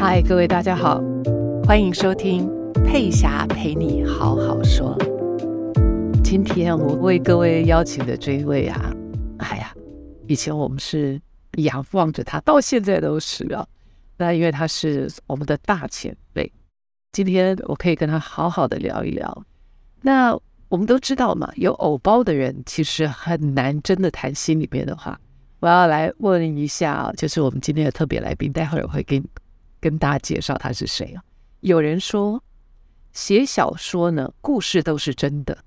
嗨，各位大家好，欢迎收听佩霞陪你好好说。今天我为各位邀请的这一位啊，哎呀，以前我们是仰望着他，到现在都是啊。那因为他是我们的大前辈，今天我可以跟他好好的聊一聊。那我们都知道嘛，有偶包的人其实很难真的谈心里面的话。我要来问一下，就是我们今天的特别来宾，待会儿我会跟跟大家介绍他是谁啊。有人说，写小说呢，故事都是真的，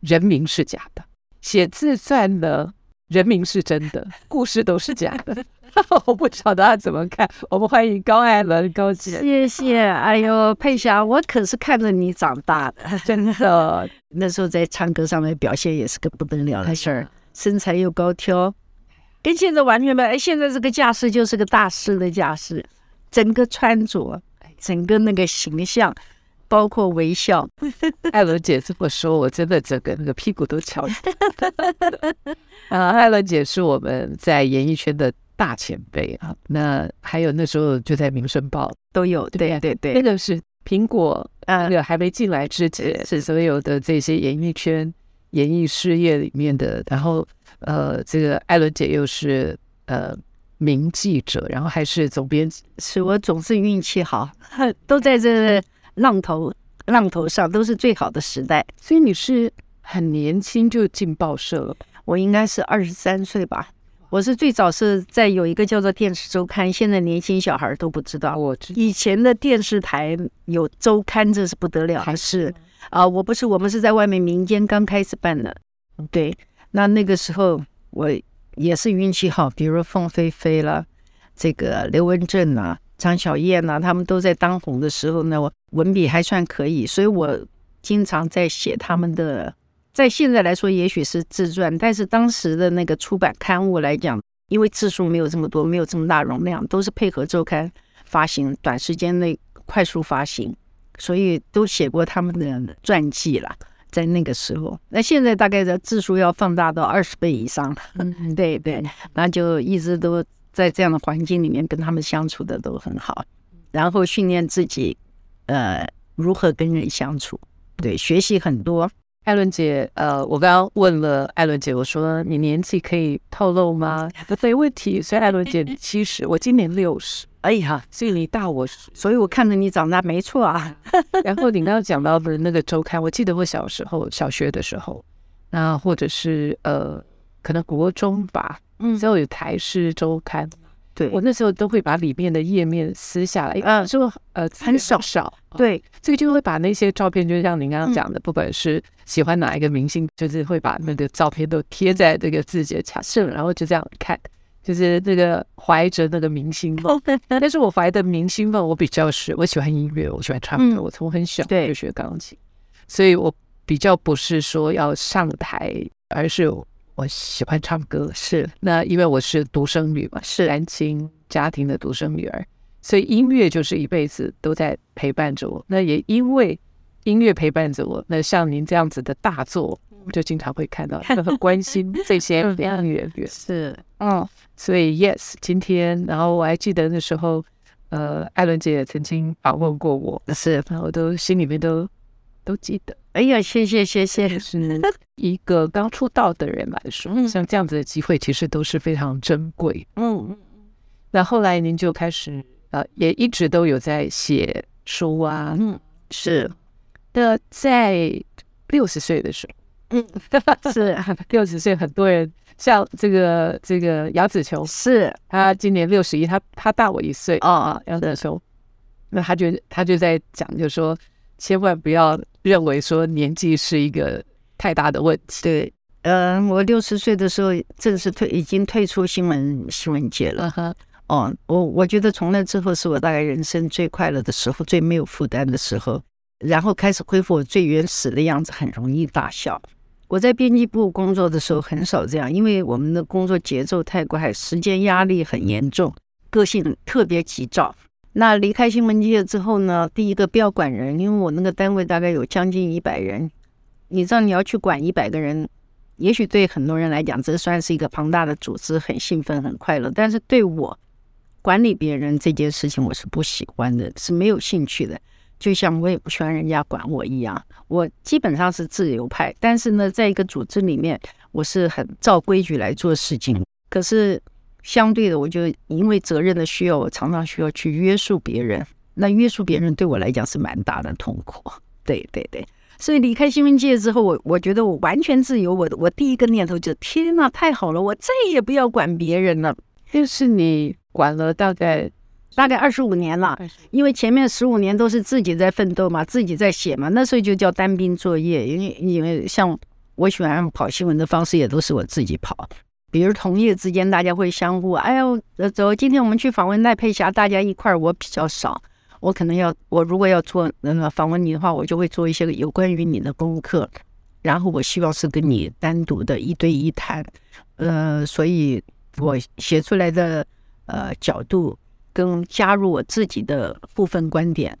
人名是假的；写自传呢，人名是真的，故事都是假的。我不晓得他怎么看。我们欢迎高爱伦高姐。谢谢。哎呦，佩霞，我可是看着你长大的，真的。那时候在唱歌上面表现也是个不得了的事儿，身材又高挑，跟现在完全不。哎，现在这个架势就是个大师的架势，整个穿着，整个那个形象，包括微笑。艾伦姐这么说，我真的整个那个屁股都翘起来。啊，艾伦姐是我们在演艺圈的。大前辈啊，那还有那时候就在《民生报》都有，对对对，对，那个是苹果啊，那个还没进来之前，是所有的这些演艺圈、演艺事业里面的。然后呃，这个艾伦姐又是呃名记者，然后还是总编辑，是我总是运气好，都在这浪头浪头上，都是最好的时代。所以你是很年轻就进报社了？我应该是二十三岁吧。我是最早是在有一个叫做《电视周刊》，现在年轻小孩都不知道。我以前的电视台有周刊，这是不得了。还是啊，我不是，我们是在外面民间刚开始办的。对，那那个时候我也是运气好，比如凤飞飞了，这个刘文正啊、张小燕呐，他们都在当红的时候呢，我文笔还算可以，所以我经常在写他们的。在现在来说，也许是自传，但是当时的那个出版刊物来讲，因为字数没有这么多，没有这么大容量，都是配合周刊发行，短时间内快速发行，所以都写过他们的传记了。在那个时候，那现在大概的字数要放大到二十倍以上了。嗯，对对，那就一直都在这样的环境里面跟他们相处的都很好，然后训练自己，呃，如何跟人相处，对，学习很多。爱伦姐，呃，我刚刚问了艾伦姐，我说你年纪可以透露吗？没问题。所以艾伦姐七十，我今年六十。哎呀，所以你大我，所以我看着你长大，没错啊。然后你刚刚讲到的那个周刊，我记得我小时候小学的时候，那或者是呃，可能国中吧，嗯，就有台视周刊。对，我那时候都会把里面的页面撕下来，嗯，就呃很少。少，对，这个就会把那些照片，就像您刚刚讲的，不管是喜欢哪一个明星，就是会把那个照片都贴在这个自己的墙上，然后就这样看，就是那个怀着那个明星梦。但是我怀的明星梦，我比较是我喜欢音乐，我喜欢唱歌，我从很小就学钢琴，所以我比较不是说要上台，而是。我喜欢唱歌，是那因为我是独生女嘛，是单亲家庭的独生女儿，所以音乐就是一辈子都在陪伴着我。那也因为音乐陪伴着我，那像您这样子的大作，我就经常会看到，很关心这些音乐人。是，嗯，所以 yes，今天，然后我还记得那时候，呃，艾伦姐也曾经访问过我，是，我都心里面都都记得。哎呀，谢谢谢谢！是 一个刚出道的人来说，像这样子的机会其实都是非常珍贵。嗯嗯。那后来您就开始呃，也一直都有在写书啊。嗯，是的，在六十岁的时候，嗯，是 六十岁，很多人像这个这个杨子琼，是他今年六十一，他他大我一岁啊啊，杨子琼，那他就他就在讲，就说千万不要。认为说年纪是一个太大的问题。对，嗯、呃，我六十岁的时候正式退，已经退出新闻新闻界了。哈、uh，huh. 哦，我我觉得从那之后是我大概人生最快乐的时候，最没有负担的时候，然后开始恢复我最原始的样子，很容易大笑。我在编辑部工作的时候很少这样，因为我们的工作节奏太快，时间压力很严重，个性特别急躁。那离开新闻界之后呢？第一个不要管人，因为我那个单位大概有将近一百人，你知道你要去管一百个人，也许对很多人来讲，这算是一个庞大的组织，很兴奋，很快乐。但是对我管理别人这件事情，我是不喜欢的，是没有兴趣的。就像我也不喜欢人家管我一样，我基本上是自由派。但是呢，在一个组织里面，我是很照规矩来做事情。可是相对的，我就因为责任的需要，我常常需要去约束别人。那约束别人对我来讲是蛮大的痛苦。对对对。所以离开新闻界之后，我我觉得我完全自由。我我第一个念头就是：天哪，太好了！我再也不要管别人了。就是你管了大概大概二十五年了，因为前面十五年都是自己在奋斗嘛，自己在写嘛。那时候就叫单兵作业，因为因为像我喜欢跑新闻的方式，也都是我自己跑。比如同业之间，大家会相互，哎呦，走，今天我们去访问赖佩霞，大家一块儿，我比较少。我可能要，我如果要做那个访问你的话，我就会做一些有关于你的功课，然后我希望是跟你单独的一对一谈，呃，所以我写出来的呃角度跟加入我自己的部分观点，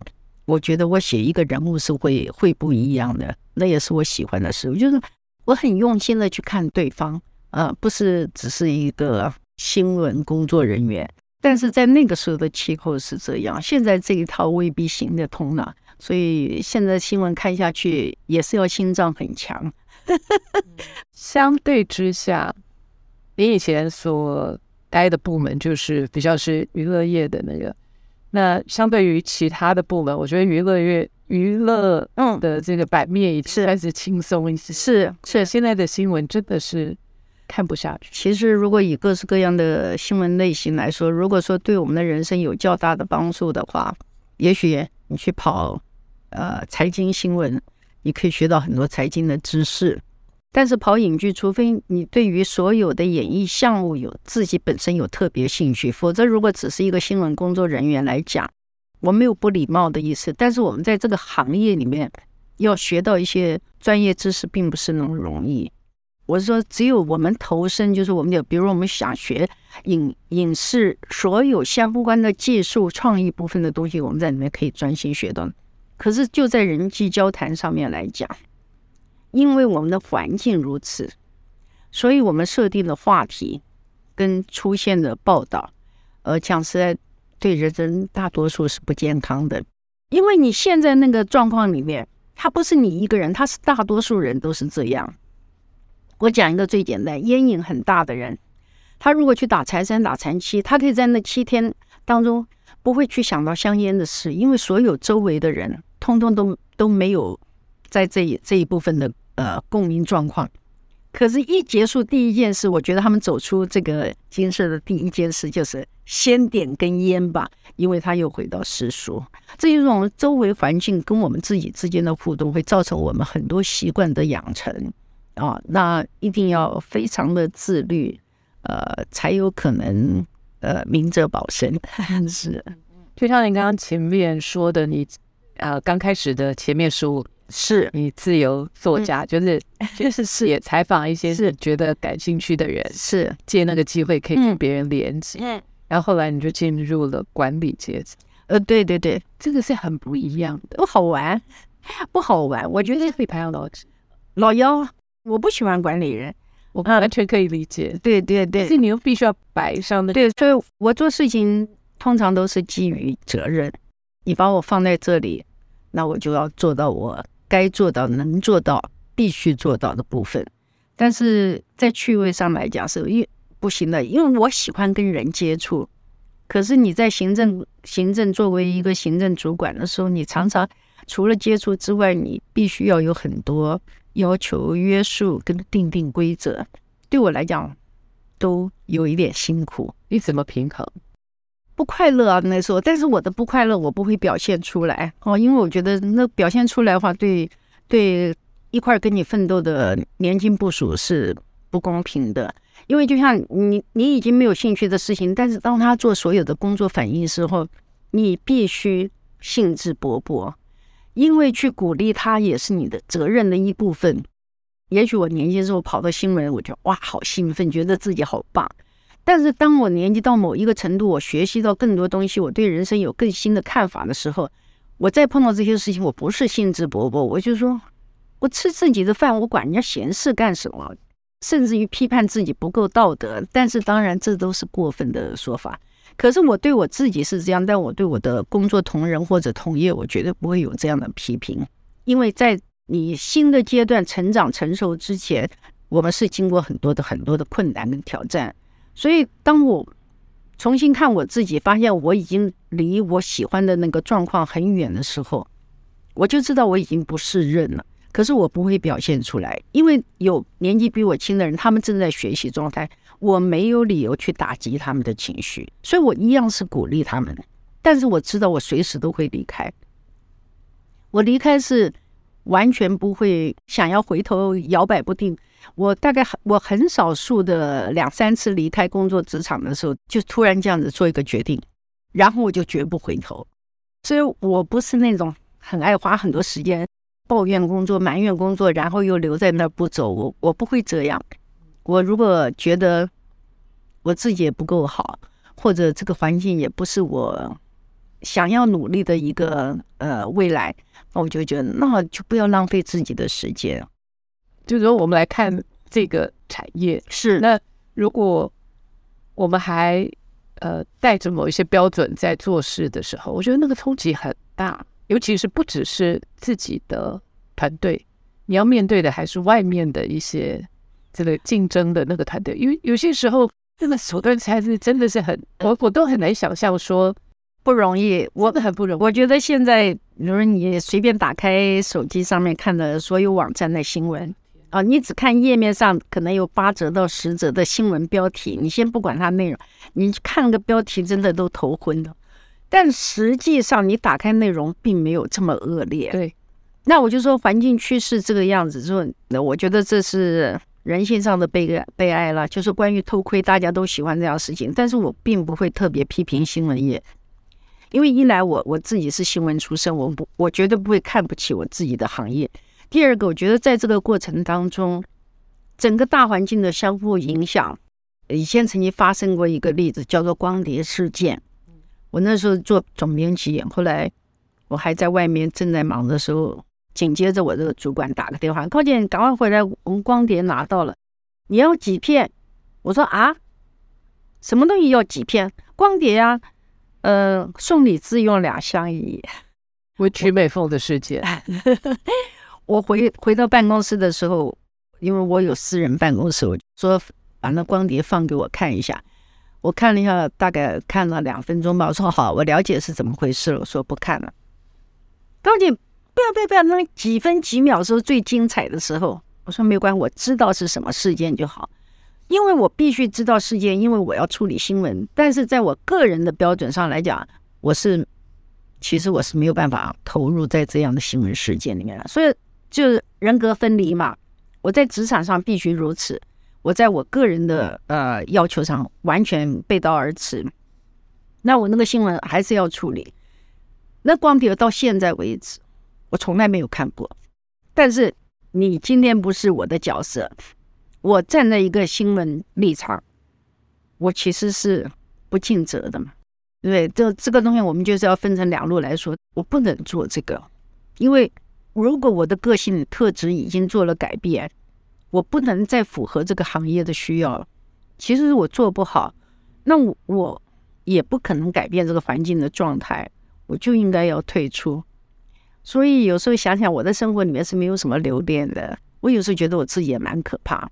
我觉得我写一个人物是会会不一样的，那也是我喜欢的事。我就是我很用心的去看对方，呃，不是只是一个新闻工作人员。但是在那个时候的气候是这样，现在这一套未必行得通了，所以现在新闻看下去也是要心脏很强。相对之下，你以前所待的部门就是比较是娱乐业的那个，那相对于其他的部门，我觉得娱乐业娱乐嗯的这个版面已经开始轻松一些。是是，现在的新闻真的是。看不下去。其实，如果以各式各样的新闻类型来说，如果说对我们的人生有较大的帮助的话，也许你去跑呃财经新闻，你可以学到很多财经的知识。但是跑影剧，除非你对于所有的演艺项目有自己本身有特别兴趣，否则如果只是一个新闻工作人员来讲，我没有不礼貌的意思。但是我们在这个行业里面要学到一些专业知识，并不是那么容易。我是说，只有我们投身，就是我们有，比如我们想学影影视所有相关的技术、创意部分的东西，我们在里面可以专心学到。可是就在人际交谈上面来讲，因为我们的环境如此，所以我们设定的话题跟出现的报道，呃，讲实在，对人生大多数是不健康的。因为你现在那个状况里面，他不是你一个人，他是大多数人都是这样。我讲一个最简单，烟瘾很大的人，他如果去打柴三、打禅七，他可以在那七天当中不会去想到香烟的事，因为所有周围的人通通都都没有在这一这一部分的呃共鸣状况。可是，一结束第一件事，我觉得他们走出这个金色的第一件事就是先点根烟吧，因为他又回到世俗。这一种周围环境跟我们自己之间的互动，会造成我们很多习惯的养成。啊、哦，那一定要非常的自律，呃，才有可能呃明哲保身。是，就像你刚刚前面说的，你呃刚开始的前面书是你自由作家，嗯、就是 就是是也采访一些是觉得感兴趣的人，是借那个机会可以跟别人连接。嗯，然后后来你就进入了管理阶层。呃，对对对，这个是很不一样的，不好玩，不好玩。我觉得可以排上老老幺。我不喜欢管理人，我完全可以理解。对对对，是你又必须要摆上的。对，所以我做事情通常都是基于责任。你把我放在这里，那我就要做到我该做到、能做到、必须做到的部分。但是在趣味上来讲是因不行的，因为我喜欢跟人接触。可是你在行政行政作为一个行政主管的时候，你常常除了接触之外，你必须要有很多。要求约束跟定定规则，对我来讲都有一点辛苦。你怎么平衡？不快乐啊，那时候。但是我的不快乐我不会表现出来哦，因为我觉得那表现出来的话，对对一块跟你奋斗的年轻部署是不公平的。因为就像你，你已经没有兴趣的事情，但是当他做所有的工作反应时候，你必须兴致勃勃。因为去鼓励他也是你的责任的一部分。也许我年轻时候跑到新闻，我就哇，好兴奋，觉得自己好棒。但是当我年纪到某一个程度，我学习到更多东西，我对人生有更新的看法的时候，我再碰到这些事情，我不是兴致勃勃，我就说，我吃自己的饭，我管人家闲事干什么？甚至于批判自己不够道德。但是当然，这都是过分的说法。可是我对我自己是这样，但我对我的工作同仁或者同业，我绝对不会有这样的批评，因为在你新的阶段成长成熟之前，我们是经过很多的很多的困难跟挑战，所以当我重新看我自己，发现我已经离我喜欢的那个状况很远的时候，我就知道我已经不适任了。可是我不会表现出来，因为有年纪比我轻的人，他们正在学习状态，我没有理由去打击他们的情绪，所以我一样是鼓励他们。但是我知道我随时都会离开，我离开是完全不会想要回头摇摆不定。我大概很我很少数的两三次离开工作职场的时候，就突然这样子做一个决定，然后我就绝不回头。所以我不是那种很爱花很多时间。抱怨工作、埋怨工作，然后又留在那儿不走，我我不会这样。我如果觉得我自己也不够好，或者这个环境也不是我想要努力的一个呃未来，那我就觉得那就不要浪费自己的时间。就是说，我们来看这个产业是那如果我们还呃带着某一些标准在做事的时候，我觉得那个冲击很大。尤其是不只是自己的团队，你要面对的还是外面的一些这个竞争的那个团队。因为有些时候，这个手段才是真的是很，我我都很难想象说不容易，我很不容易。我觉得现在，比如你随便打开手机上面看的所有网站的新闻啊，你只看页面上可能有八折到十折的新闻标题，你先不管它内容，你看个标题真的都头昏的。但实际上，你打开内容并没有这么恶劣。对，那我就说环境趋势这个样子，之后，那我觉得这是人性上的悲哀悲哀了。就是关于偷窥，大家都喜欢这样事情，但是我并不会特别批评新闻业，因为一来我我自己是新闻出身，我不我绝对不会看不起我自己的行业。第二个，我觉得在这个过程当中，整个大环境的相互影响，以前曾经发生过一个例子，叫做光碟事件。我那时候做总编辑，后来我还在外面正在忙的时候，紧接着我这个主管打个电话，高姐，你赶快回来，我们光碟拿到了，你要几片？我说啊，什么东西要几片？光碟呀、啊，呃，送礼自用两相宜。我曲美凤的世界，我回回到办公室的时候，因为我有私人办公室，我说把那光碟放给我看一下。我看了一下，大概看了两分钟吧。我说好，我了解是怎么回事了。我说不看了。高姐，不要不要不要，那几分几秒时候最精彩的时候。我说没关系，我知道是什么事件就好，因为我必须知道事件，因为我要处理新闻。但是在我个人的标准上来讲，我是其实我是没有办法投入在这样的新闻事件里面的，所以就是人格分离嘛。我在职场上必须如此。我在我个人的呃要求上完全背道而驰，那我那个新闻还是要处理。那光比如到现在为止，我从来没有看过。但是你今天不是我的角色，我站在一个新闻立场，我其实是不尽责的嘛。对，这这个东西我们就是要分成两路来说。我不能做这个，因为如果我的个性特质已经做了改变。我不能再符合这个行业的需要了。其实我做不好，那我我也不可能改变这个环境的状态，我就应该要退出。所以有时候想想，我的生活里面是没有什么留恋的。我有时候觉得我自己也蛮可怕。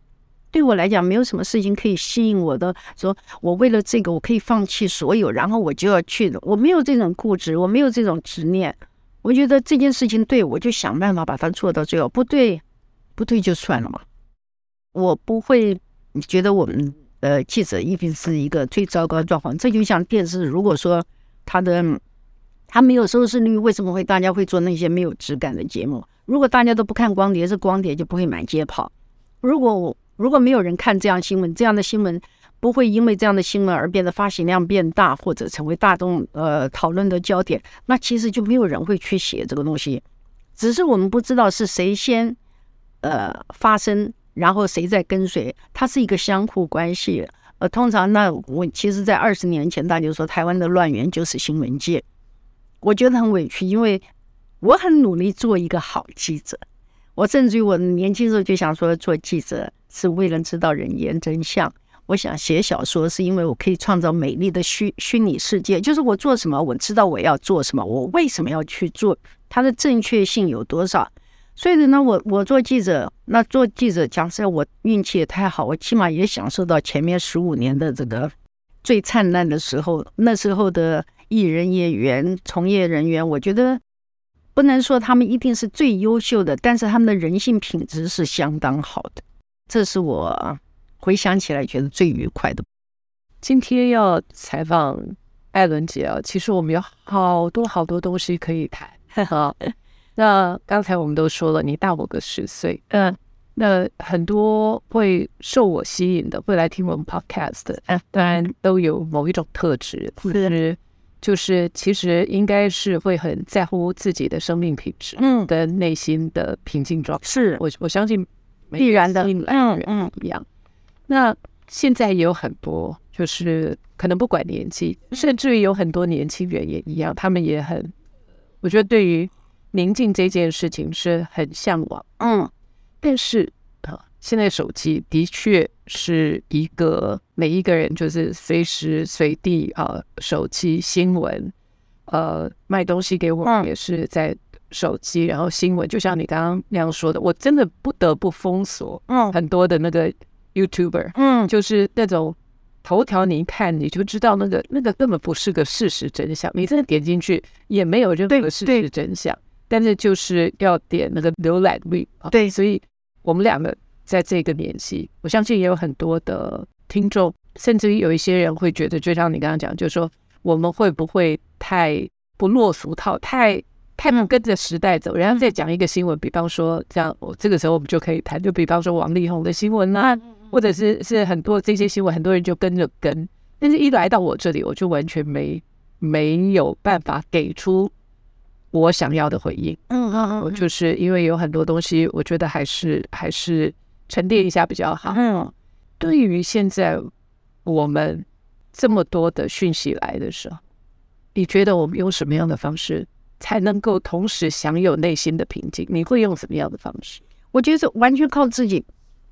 对我来讲，没有什么事情可以吸引我的。说我为了这个，我可以放弃所有，然后我就要去。我没有这种固执，我没有这种执念。我觉得这件事情对，我就想办法把它做到最后。不对，不对就算了嘛。我不会觉得我们呃记者一定是一个最糟糕的状况。这就像电视，如果说他的它没有收视率，为什么会大家会做那些没有质感的节目？如果大家都不看光碟，这光碟就不会满街跑。如果我如果没有人看这样新闻，这样的新闻不会因为这样的新闻而变得发行量变大，或者成为大众呃讨论的焦点，那其实就没有人会去写这个东西。只是我们不知道是谁先呃发生。然后谁在跟随？它是一个相互关系。呃，通常那我其实，在二十年前，大家就说台湾的乱源就是新闻界。我觉得很委屈，因为我很努力做一个好记者。我甚至于我年轻时候就想说，做记者是为了知道人间真相。我想写小说，是因为我可以创造美丽的虚虚拟世界。就是我做什么，我知道我要做什么，我为什么要去做，它的正确性有多少？所以呢，我我做记者，那做记者，讲实在，我运气也太好，我起码也享受到前面十五年的这个最灿烂的时候。那时候的艺人、演员、从业人员，我觉得不能说他们一定是最优秀的，但是他们的人性品质是相当好的。这是我回想起来觉得最愉快的。今天要采访艾伦姐啊，其实我们有好多好多东西可以谈。那刚才我们都说了，你大我个十岁，嗯，那很多会受我吸引的，会来听我们 podcast 当然都有某一种特质，是，就是其实应该是会很在乎自己的生命品质，嗯，跟内心的平静状态，是。我我相信必然的，嗯嗯。一样。那现在也有很多，就是可能不管年纪，甚至于有很多年轻人也一样，他们也很，我觉得对于。宁静这件事情是很向往，嗯，但是啊，现在手机的确是一个每一个人就是随时随地啊，手机新闻，呃，卖东西给我们也是在手机，然后新闻就像你刚刚那样说的，我真的不得不封锁，嗯，很多的那个 YouTuber，嗯，就是那种头条，你一看你就知道那个那个根本不是个事实真相，你真的点进去也没有任何事实真相。但是就是要点那个浏览率啊，对，所以我们两个在这个年纪，我相信也有很多的听众，甚至于有一些人会觉得，就像你刚刚讲，就是说我们会不会太不落俗套，太太不跟着时代走？然后再讲一个新闻，比方说这样，我这个时候我们就可以谈，就比方说王力宏的新闻啊，或者是是很多这些新闻，很多人就跟着跟，但是一来到我这里，我就完全没没有办法给出。我想要的回应，嗯嗯嗯，我就是因为有很多东西，我觉得还是还是沉淀一下比较好。嗯，对于现在我们这么多的讯息来的时候，你觉得我们用什么样的方式才能够同时享有内心的平静？你会用什么样的方式？我觉得完全靠自己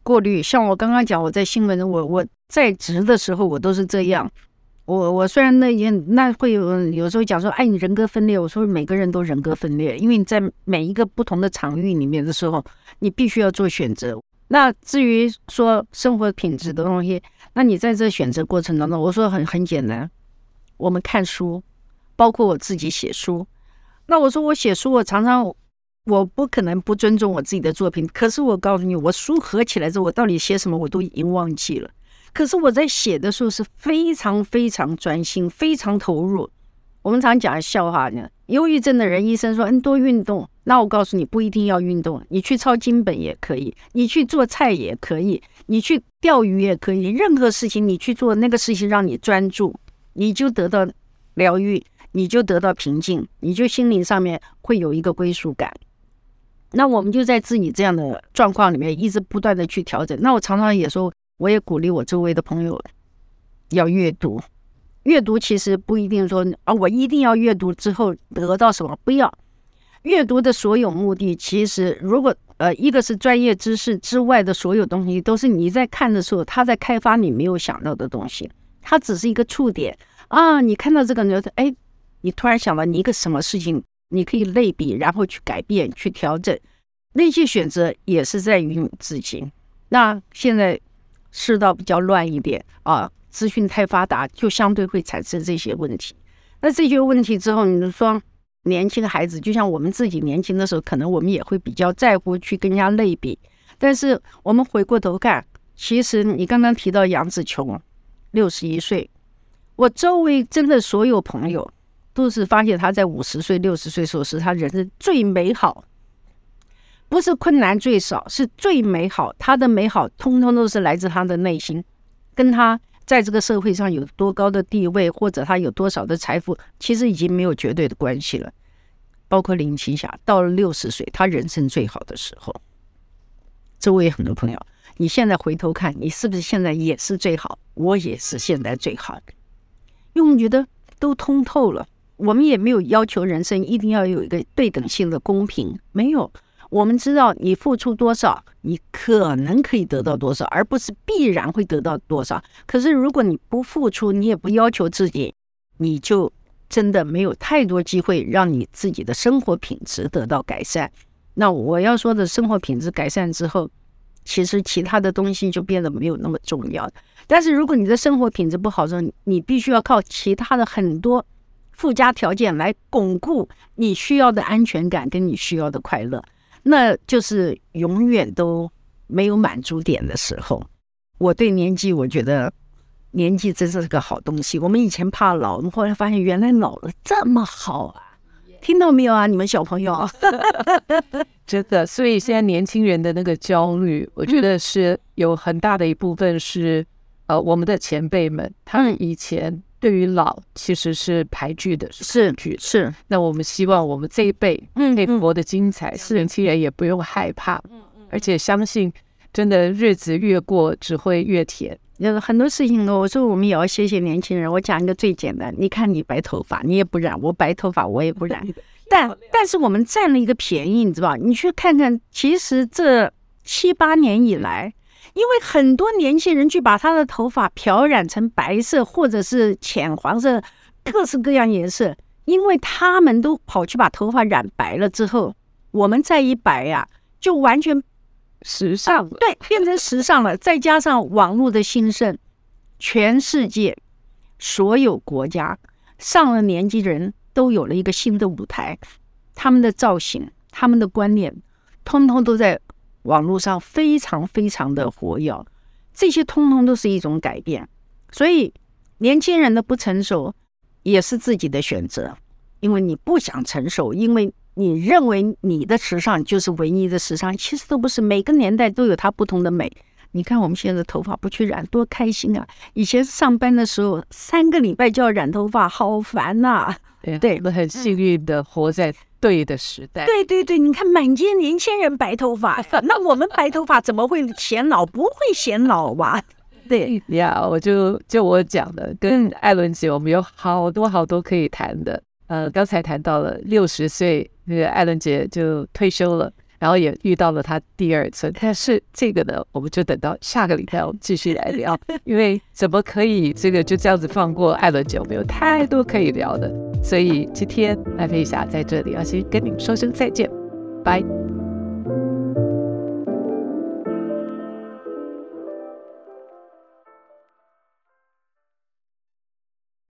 过滤。像我刚刚讲，我在新闻，我我在职的时候，我都是这样。我我虽然那也那会有有时候讲说，哎，你人格分裂。我说每个人都人格分裂，因为你在每一个不同的场域里面的时候，你必须要做选择。那至于说生活品质的东西，那你在这选择过程当中，我说很很简单，我们看书，包括我自己写书。那我说我写书，我常常我不可能不尊重我自己的作品。可是我告诉你，我书合起来之后，我到底写什么，我都已经忘记了。可是我在写的时候是非常非常专心，非常投入。我们常讲笑话呢，忧郁症的人，医生说，嗯，多运动。那我告诉你，不一定要运动，你去抄经本也可以，你去做菜也可以，你去钓鱼也可以，任何事情你去做，那个事情让你专注，你就得到疗愈，你就得到平静，你就心灵上面会有一个归属感。那我们就在自己这样的状况里面，一直不断的去调整。那我常常也说。我也鼓励我周围的朋友要阅读。阅读其实不一定说啊，我一定要阅读之后得到什么，不要。阅读的所有目的，其实如果呃，一个是专业知识之外的所有东西，都是你在看的时候，他在开发你没有想到的东西。它只是一个触点啊，你看到这个呢，哎，你突然想到你一个什么事情，你可以类比，然后去改变、去调整。那些选择也是在于你自己。那现在。世道比较乱一点啊，资讯太发达，就相对会产生这些问题。那这些问题之后，你说年轻孩子，就像我们自己年轻的时候，可能我们也会比较在乎去跟人家类比。但是我们回过头看，其实你刚刚提到杨紫琼，六十一岁，我周围真的所有朋友都是发现她在五十岁、六十岁时候是她人生最美好。不是困难最少，是最美好。他的美好，通通都是来自他的内心，跟他在这个社会上有多高的地位，或者他有多少的财富，其实已经没有绝对的关系了。包括林青霞，到了六十岁，她人生最好的时候。周围很多朋友，你现在回头看，你是不是现在也是最好？我也是现在最好的，因为我们觉得都通透了。我们也没有要求人生一定要有一个对等性的公平，没有。我们知道你付出多少，你可能可以得到多少，而不是必然会得到多少。可是如果你不付出，你也不要求自己，你就真的没有太多机会让你自己的生活品质得到改善。那我要说的生活品质改善之后，其实其他的东西就变得没有那么重要。但是如果你的生活品质不好的时候，你必须要靠其他的很多附加条件来巩固你需要的安全感跟你需要的快乐，那就是永远都没有满足点的时候。我对年纪，我觉得年纪真是个好东西。我们以前怕老，我们后来发现原来老了这么好啊！听到没有啊，你们小朋友？真的，所以现在年轻人的那个焦虑，我觉得是有很大的一部分是，呃，我们的前辈们他们以前对于老其实是排拒的，是是。那我们希望我们这一辈可以活得精彩，是年轻人也不用害怕，而且相信真的日子越过只会越甜。有很多事情呢，我说我们也要谢谢年轻人。我讲一个最简单，你看你白头发，你也不染；我白头发，我也不染。但但是我们占了一个便宜，你知道吧？你去看看，其实这七八年以来，因为很多年轻人去把他的头发漂染成白色或者是浅黄色，各式各样颜色，因为他们都跑去把头发染白了之后，我们再一白呀，就完全。时尚了对，变成时尚了。再加上网络的兴盛，全世界所有国家上了年纪的人都有了一个新的舞台，他们的造型、他们的观念，通通都在网络上非常非常的活跃。这些通通都是一种改变。所以，年轻人的不成熟也是自己的选择，因为你不想成熟，因为。你认为你的时尚就是唯一的时尚，其实都不是。每个年代都有它不同的美。你看我们现在的头发不去染，多开心啊！以前上班的时候，三个礼拜就要染头发，好烦呐、啊。对，我们很幸运的活在对的时代。对对对，你看满街年轻人白头发，那我们白头发怎么会显老？不会显老吧？对呀，我就就我讲的，跟艾伦姐，我们有好多好多可以谈的。呃，刚才谈到了六十岁，那个艾伦姐就退休了，然后也遇到了他第二次。但是这个呢，我们就等到下个礼拜我们继续来聊，因为怎么可以这个就这样子放过艾伦姐？我们有太多可以聊的，所以今天艾飞霞在这里要先跟你们说声再见，拜。